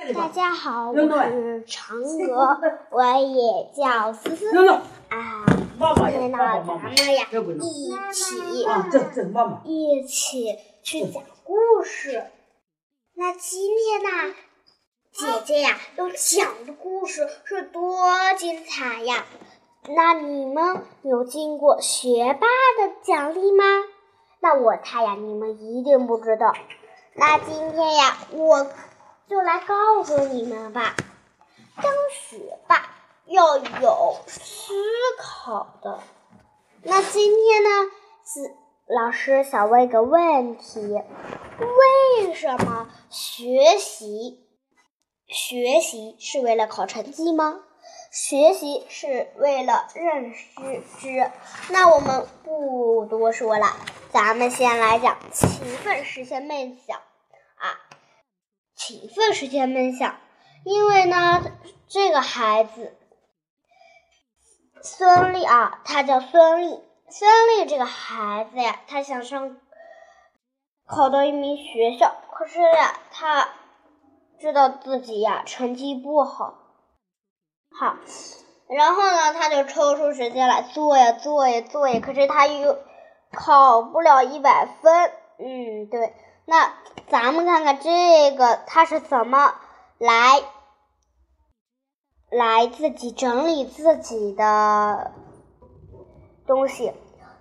大家好，我是嫦娥，我也叫思思啊。今天呢，咱们呀一起一起去讲故事。那今天呢，姐姐呀要讲的故事是多精彩呀！那你们有经过学霸的奖励吗？那我猜呀，你们一定不知道。那今天呀，我。就来告诉你们吧，当学霸要有思考的。那今天呢，是老师想问个问题：为什么学习？学习是为了考成绩吗？学习是为了认识知？那我们不多说了，咱们先来讲勤奋实现梦想。勤奋实现梦想，因为呢，这个孩子孙俪啊，他叫孙俪。孙俪这个孩子呀，他想上考到一名学校，可是呀，他知道自己呀成绩不好，好，然后呢，他就抽出时间来做呀做呀做呀，可是他又考不了一百分。嗯，对。那咱们看看这个，他是怎么来来自己整理自己的东西？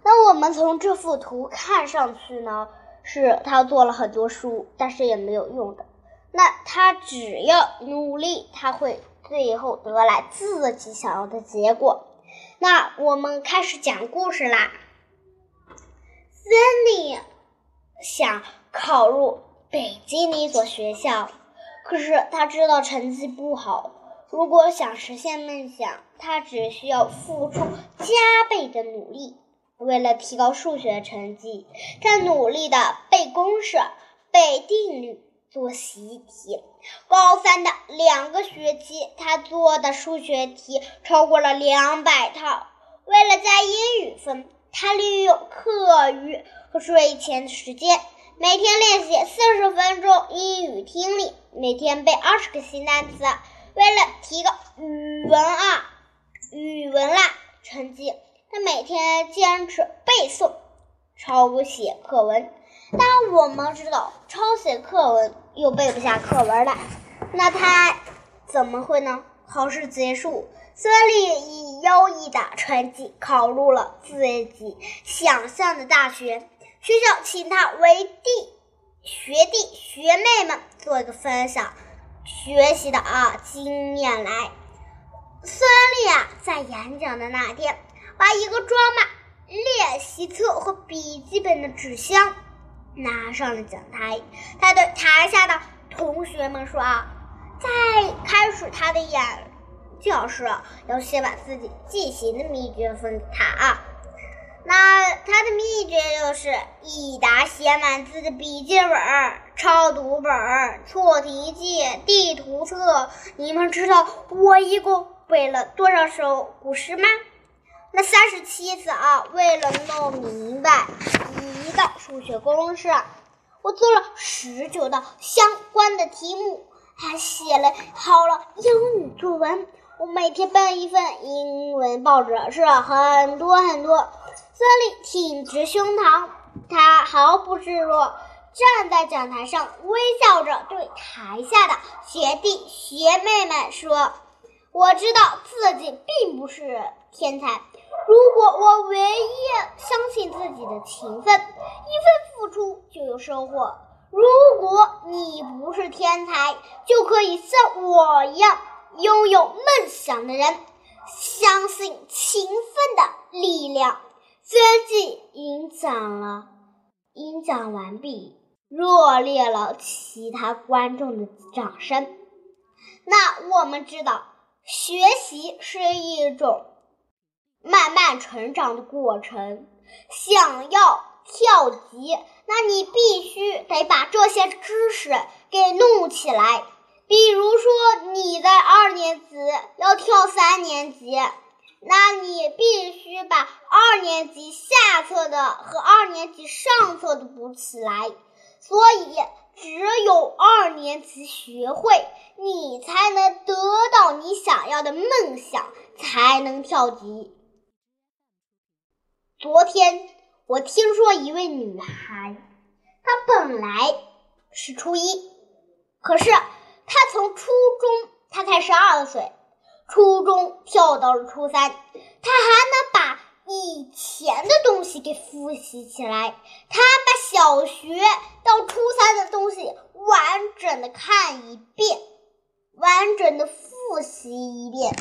那我们从这幅图看上去呢，是他做了很多书，但是也没有用的。那他只要努力，他会最后得来自己想要的结果。那我们开始讲故事啦。森林想。考入北京的一所学校，可是他知道成绩不好。如果想实现梦想，他只需要付出加倍的努力。为了提高数学成绩，他努力的背公式、背定律、做习题。高三的两个学期，他做的数学题超过了两百套。为了加英语分，他利用课余和睡前的时间。每天练习四十分钟英语听力，每天背二十个新单词。为了提高语文啊语文啦成绩，他每天坚持背诵、抄写课文。但我们知道，抄写课文又背不下课文来，那他怎么会呢？考试结束，孙俪以优异的成绩考入了自己想象的大学。学校请他为弟学弟学妹们做一个分享学习的啊经验来。孙俪啊，在演讲的那天，把一个装满练习册和笔记本的纸箱拿上了讲台。他对台下的同学们说：“啊，在开始他的演讲时，要先把自己进行的秘诀分给他啊。”那他的秘诀就是一沓写满字的笔记本、抄读本、错题记、地图册。你们知道我一共背了多少首古诗吗？那三十七次啊！为了弄明白一道数学公式，我做了十九道相关的题目，还写了好了英语作文。我每天办一份英文报纸，是很多很多。孙俪挺直胸膛，他毫不示弱，站在讲台上，微笑着对台下的学弟学妹们说：“我知道自己并不是天才，如果我唯一相信自己的勤奋，一份付出就有收获。如果你不是天才，就可以像我一样拥有梦想的人，相信勤奋的力量。”孙记演讲了，演讲完毕，热烈了其他观众的掌声。那我们知道，学习是一种慢慢成长的过程。想要跳级，那你必须得把这些知识给弄起来。比如说，你在二年级要跳三年级。那你必须把二年级下册的和二年级上册的补起来。所以，只有二年级学会，你才能得到你想要的梦想，才能跳级。昨天我听说一位女孩，她本来是初一，可是他从初中，他才十二岁，初中跳到了初三，他还能把。以前的东西给复习起来，他把小学到初三的东西完整的看一遍，完整的复习一遍，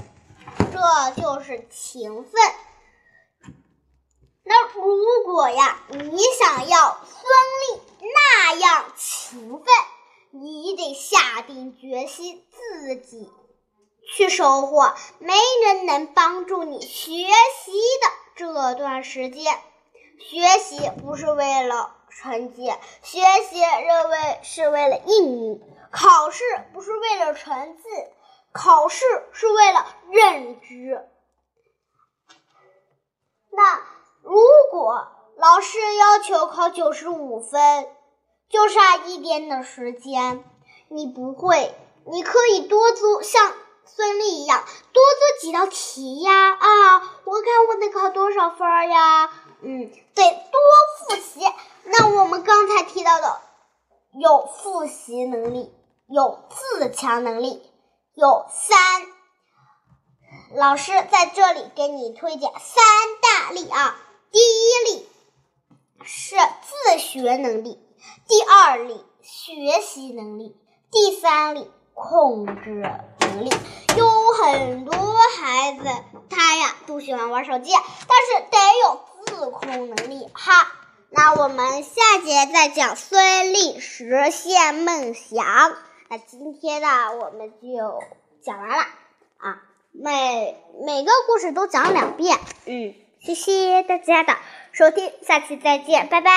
这就是勤奋。那如果呀，你想要孙俪那样勤奋，你得下定决心自己去收获，没人能帮助你学习的。这段时间，学习不是为了成绩，学习认为是为了应名；考试不是为了成绩，考试是为了认知。那如果老师要求考九十五分，就差一点的时间，你不会，你可以多做像。孙俪一样多做几道题呀啊！我看我能考多少分呀？嗯，得多复习。那我们刚才提到的，有复习能力，有自强能力，有三。老师在这里给你推荐三大力啊。第一力是自学能力，第二力学习能力，第三力控制能力。有很多孩子，他呀都喜欢玩手机，但是得有自控能力哈。那我们下节再讲孙俪实现梦想。那今天呢，我们就讲完了啊，每每个故事都讲两遍。嗯，谢谢大家的收听，下期再见，拜拜。